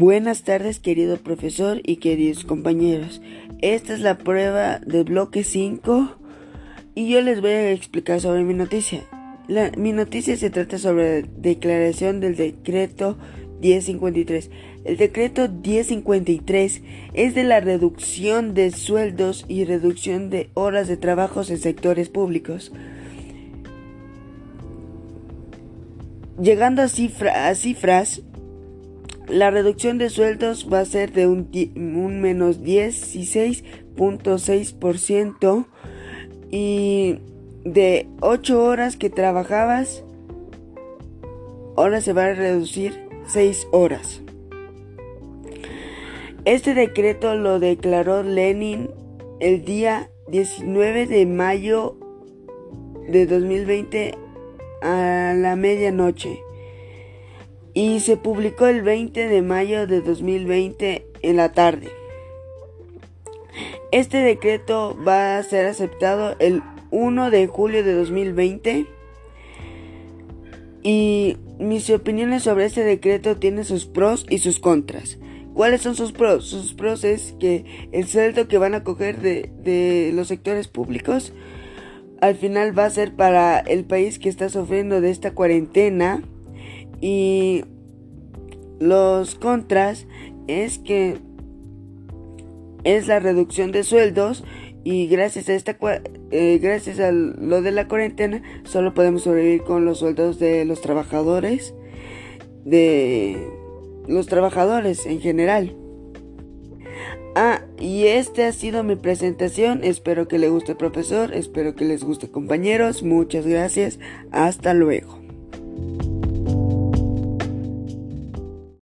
Buenas tardes querido profesor y queridos compañeros. Esta es la prueba del bloque 5 y yo les voy a explicar sobre mi noticia. mi noticia se trata sobre la declaración del decreto 1053. El decreto 1053 es de la reducción de sueldos y reducción de horas de trabajo en sectores públicos. Llegando a, a cifras la reducción de sueldos va a ser de un, menos 16.6% y de 8 horas que trabajabas, ahora se va a reducir 6 horas. Este decreto lo declaró Lenin el día 19 de mayo de 2020 a la medianoche y se publicó el 20 de mayo de 2020 en la tarde. Este decreto va a ser aceptado el 1 de julio de 2020 y mis opiniones sobre este decreto tienen sus pros y sus contras. ¿Cuáles son sus pros? Sus pros es que el sueldo que van a coger de, de los sectores públicos al final va a ser para el país que está sufriendo de esta cuarentena y los contras es que es la reducción de sueldos y gracias a esta eh, gracias a lo de la cuarentena solo podemos sobrevivir con los sueldos de los trabajadores de los trabajadores en general. Ah, y esta ha sido mi presentación. Espero que le guste profesor, espero que les guste compañeros. Muchas gracias. Hasta luego.